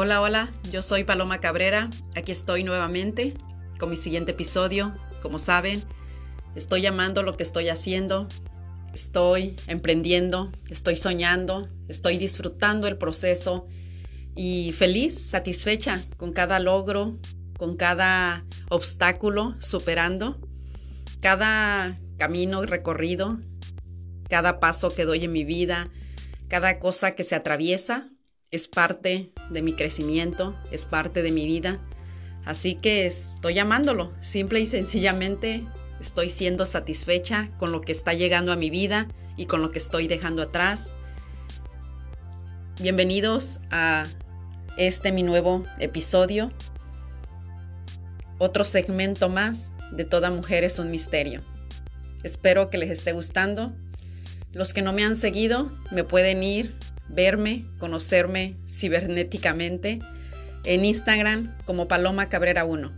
Hola, hola, yo soy Paloma Cabrera, aquí estoy nuevamente con mi siguiente episodio. Como saben, estoy llamando lo que estoy haciendo, estoy emprendiendo, estoy soñando, estoy disfrutando el proceso y feliz, satisfecha con cada logro, con cada obstáculo superando, cada camino recorrido, cada paso que doy en mi vida, cada cosa que se atraviesa es parte de mi crecimiento, es parte de mi vida. Así que estoy llamándolo, simple y sencillamente estoy siendo satisfecha con lo que está llegando a mi vida y con lo que estoy dejando atrás. Bienvenidos a este mi nuevo episodio, otro segmento más de Toda Mujer es un Misterio. Espero que les esté gustando. Los que no me han seguido me pueden ir verme, conocerme cibernéticamente en Instagram como Paloma Cabrera 1,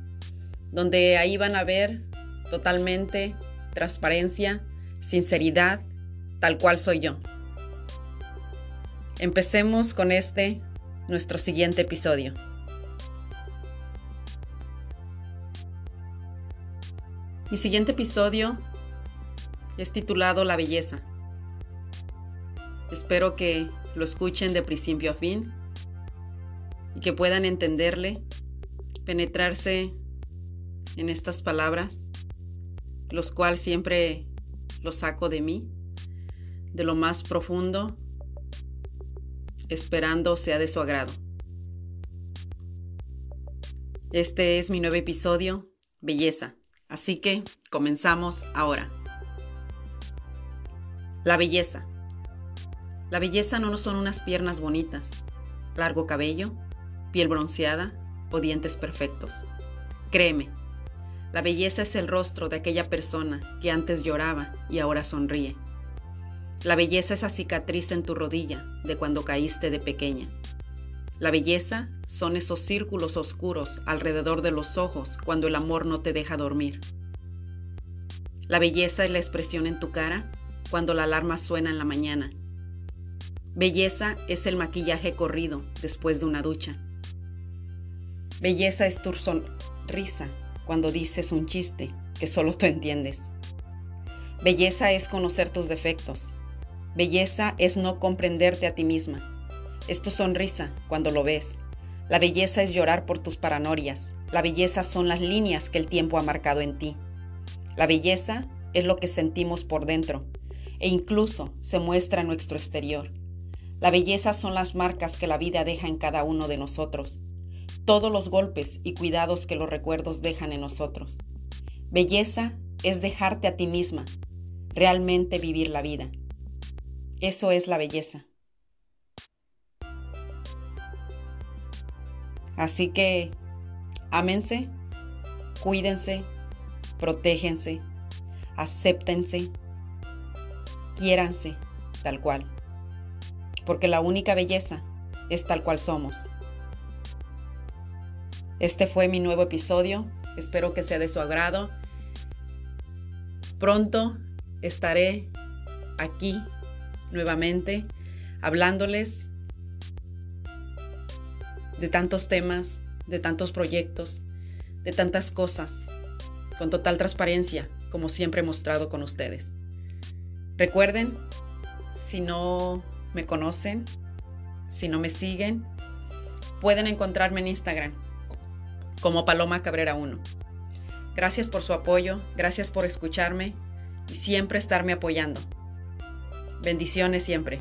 donde ahí van a ver totalmente transparencia, sinceridad, tal cual soy yo. Empecemos con este, nuestro siguiente episodio. Mi siguiente episodio es titulado La belleza. Espero que lo escuchen de principio a fin y que puedan entenderle, penetrarse en estas palabras, los cuales siempre los saco de mí, de lo más profundo, esperando sea de su agrado. Este es mi nuevo episodio, Belleza, así que comenzamos ahora. La belleza. La belleza no son unas piernas bonitas, largo cabello, piel bronceada o dientes perfectos. Créeme, la belleza es el rostro de aquella persona que antes lloraba y ahora sonríe. La belleza es esa cicatriz en tu rodilla de cuando caíste de pequeña. La belleza son esos círculos oscuros alrededor de los ojos cuando el amor no te deja dormir. La belleza es la expresión en tu cara cuando la alarma suena en la mañana Belleza es el maquillaje corrido después de una ducha. Belleza es tu sonrisa cuando dices un chiste que solo tú entiendes. Belleza es conocer tus defectos. Belleza es no comprenderte a ti misma. Es tu sonrisa cuando lo ves. La belleza es llorar por tus paranorias. La belleza son las líneas que el tiempo ha marcado en ti. La belleza es lo que sentimos por dentro e incluso se muestra en nuestro exterior. La belleza son las marcas que la vida deja en cada uno de nosotros, todos los golpes y cuidados que los recuerdos dejan en nosotros. Belleza es dejarte a ti misma, realmente vivir la vida. Eso es la belleza. Así que, ámense, cuídense, protéjense, acéptense, quiéranse tal cual porque la única belleza es tal cual somos. Este fue mi nuevo episodio, espero que sea de su agrado. Pronto estaré aquí nuevamente hablándoles de tantos temas, de tantos proyectos, de tantas cosas, con total transparencia, como siempre he mostrado con ustedes. Recuerden, si no me conocen, si no me siguen, pueden encontrarme en Instagram como Paloma Cabrera 1. Gracias por su apoyo, gracias por escucharme y siempre estarme apoyando. Bendiciones siempre.